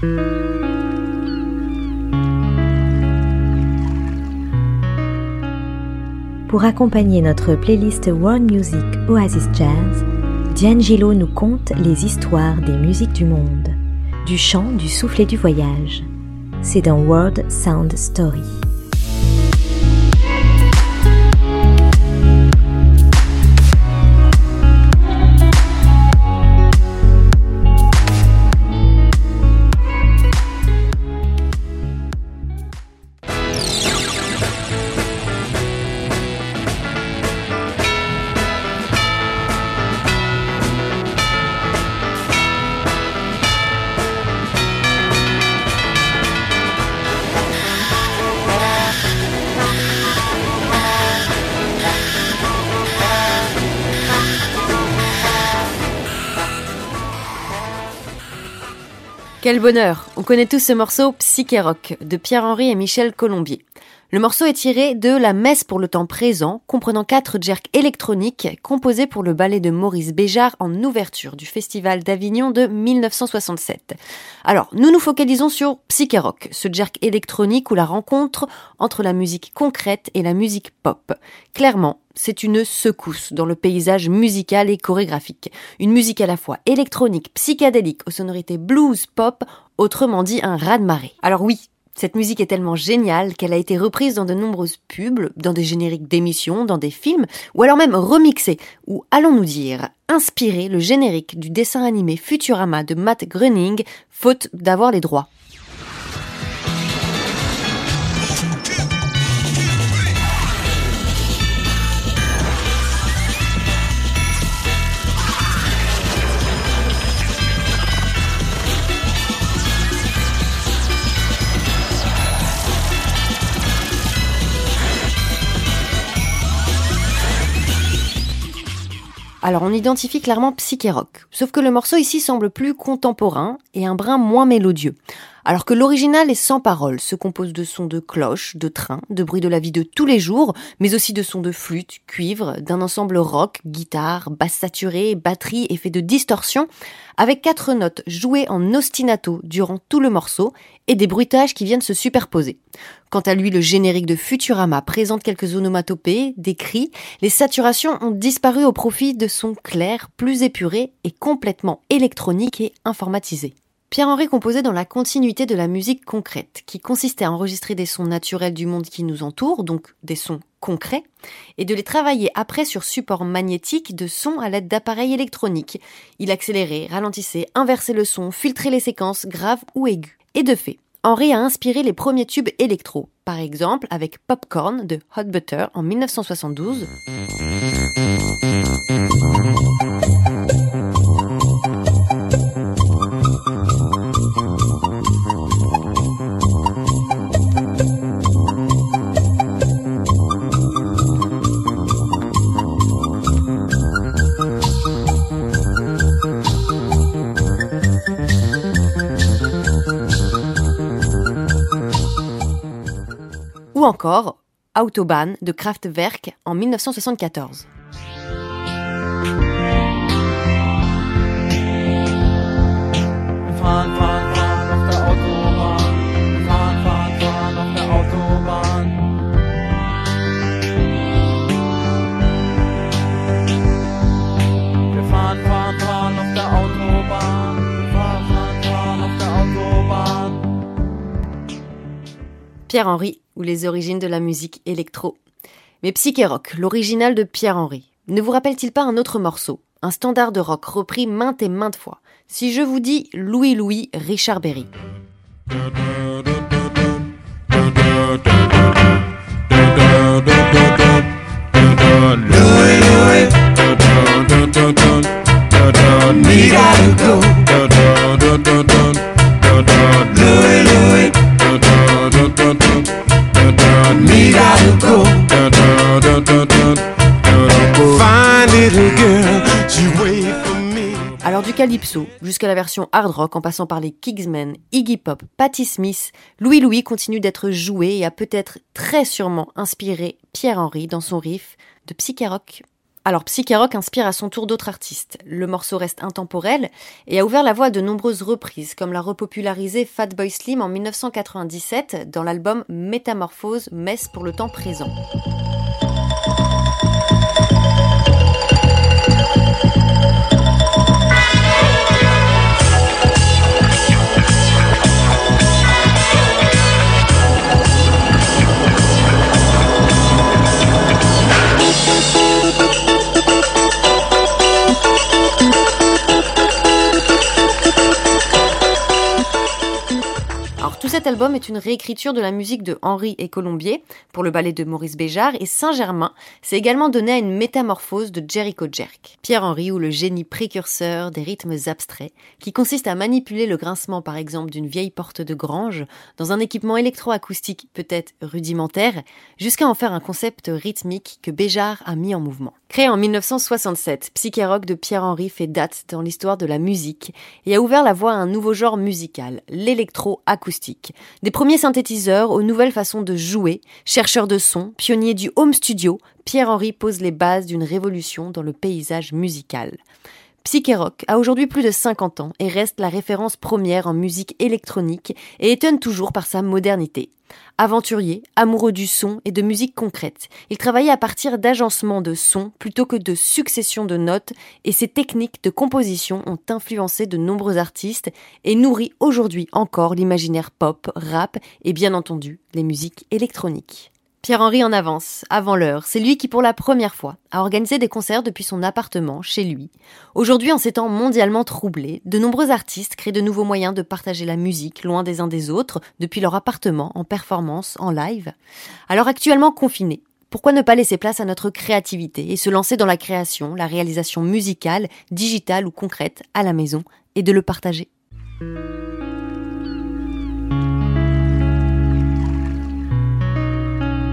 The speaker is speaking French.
Pour accompagner notre playlist World Music Oasis Jazz, D'Angelo nous conte les histoires des musiques du monde, du chant, du souffle et du voyage. C'est dans World Sound Story. Quel bonheur On connaît tous ce morceau Psyché Rock de Pierre-Henri et Michel Colombier. Le morceau est tiré de La Messe pour le temps présent, comprenant quatre jerks électroniques composés pour le ballet de Maurice Béjart en ouverture du Festival d'Avignon de 1967. Alors, nous nous focalisons sur Psyché Rock, ce jerk électronique ou la rencontre entre la musique concrète et la musique pop. Clairement, c'est une secousse dans le paysage musical et chorégraphique. Une musique à la fois électronique, psychédélique, aux sonorités blues, pop, autrement dit un raz-de-marée. Alors oui, cette musique est tellement géniale qu'elle a été reprise dans de nombreuses pubs, dans des génériques d'émissions, dans des films, ou alors même remixée, ou allons-nous dire, inspiré le générique du dessin animé Futurama de Matt Groening, faute d'avoir les droits. Alors on identifie clairement psyché rock, sauf que le morceau ici semble plus contemporain et un brin moins mélodieux. Alors que l'original est sans parole, se compose de sons de cloches, de trains, de bruits de la vie de tous les jours, mais aussi de sons de flûte, cuivre, d'un ensemble rock, guitare, basse saturée, batterie, effet de distorsion, avec quatre notes jouées en ostinato durant tout le morceau et des bruitages qui viennent se superposer. Quant à lui, le générique de Futurama présente quelques onomatopées, des cris, les saturations ont disparu au profit de sons clairs, plus épurés et complètement électroniques et informatisés. Pierre-Henri composait dans la continuité de la musique concrète, qui consistait à enregistrer des sons naturels du monde qui nous entoure, donc des sons concrets, et de les travailler après sur support magnétique de sons à l'aide d'appareils électroniques. Il accélérait, ralentissait, inversait le son, filtrait les séquences graves ou aiguës. Et de fait, Henri a inspiré les premiers tubes électro, par exemple avec Popcorn de Hot Butter en 1972. Ou encore Autobahn de Kraftwerk en 1974. Pierre-Henri ou les origines de la musique électro. Mais Psyché Rock, l'original de Pierre-Henri, ne vous rappelle-t-il pas un autre morceau, un standard de rock repris maintes et maintes fois? Si je vous dis Louis Louis Richard Berry. Alors du calypso jusqu'à la version hard rock en passant par les Kingsmen, Iggy Pop, Patti Smith, Louis Louis continue d'être joué et a peut-être très sûrement inspiré Pierre Henry dans son riff de psyché rock. Alors Psyché Rock inspire à son tour d'autres artistes. Le morceau reste intemporel et a ouvert la voie à de nombreuses reprises, comme l'a repopularisé Fatboy Slim en 1997 dans l'album Métamorphose, Messe pour le temps présent. Album est une réécriture de la musique de Henri et Colombier pour le ballet de Maurice Béjart et Saint-Germain s'est également donné à une métamorphose de Jericho Jerk. Pierre-Henri ou le génie précurseur des rythmes abstraits qui consiste à manipuler le grincement par exemple d'une vieille porte de grange dans un équipement électroacoustique peut-être rudimentaire jusqu'à en faire un concept rythmique que Béjart a mis en mouvement. Créé en 1967, Psyché Rock de Pierre-Henri fait date dans l'histoire de la musique et a ouvert la voie à un nouveau genre musical, l'électroacoustique des premiers synthétiseurs aux nouvelles façons de jouer, chercheur de son, pionnier du home studio, Pierre-Henri pose les bases d'une révolution dans le paysage musical. Psyché Rock a aujourd'hui plus de 50 ans et reste la référence première en musique électronique et étonne toujours par sa modernité. Aventurier, amoureux du son et de musique concrète, il travaillait à partir d'agencements de sons plutôt que de successions de notes et ses techniques de composition ont influencé de nombreux artistes et nourrit aujourd'hui encore l'imaginaire pop, rap et bien entendu les musiques électroniques. Pierre-Henri en avance, avant l'heure. C'est lui qui, pour la première fois, a organisé des concerts depuis son appartement, chez lui. Aujourd'hui, en ces temps mondialement troublés, de nombreux artistes créent de nouveaux moyens de partager la musique loin des uns des autres, depuis leur appartement, en performance, en live. Alors actuellement confinés, pourquoi ne pas laisser place à notre créativité et se lancer dans la création, la réalisation musicale, digitale ou concrète, à la maison, et de le partager?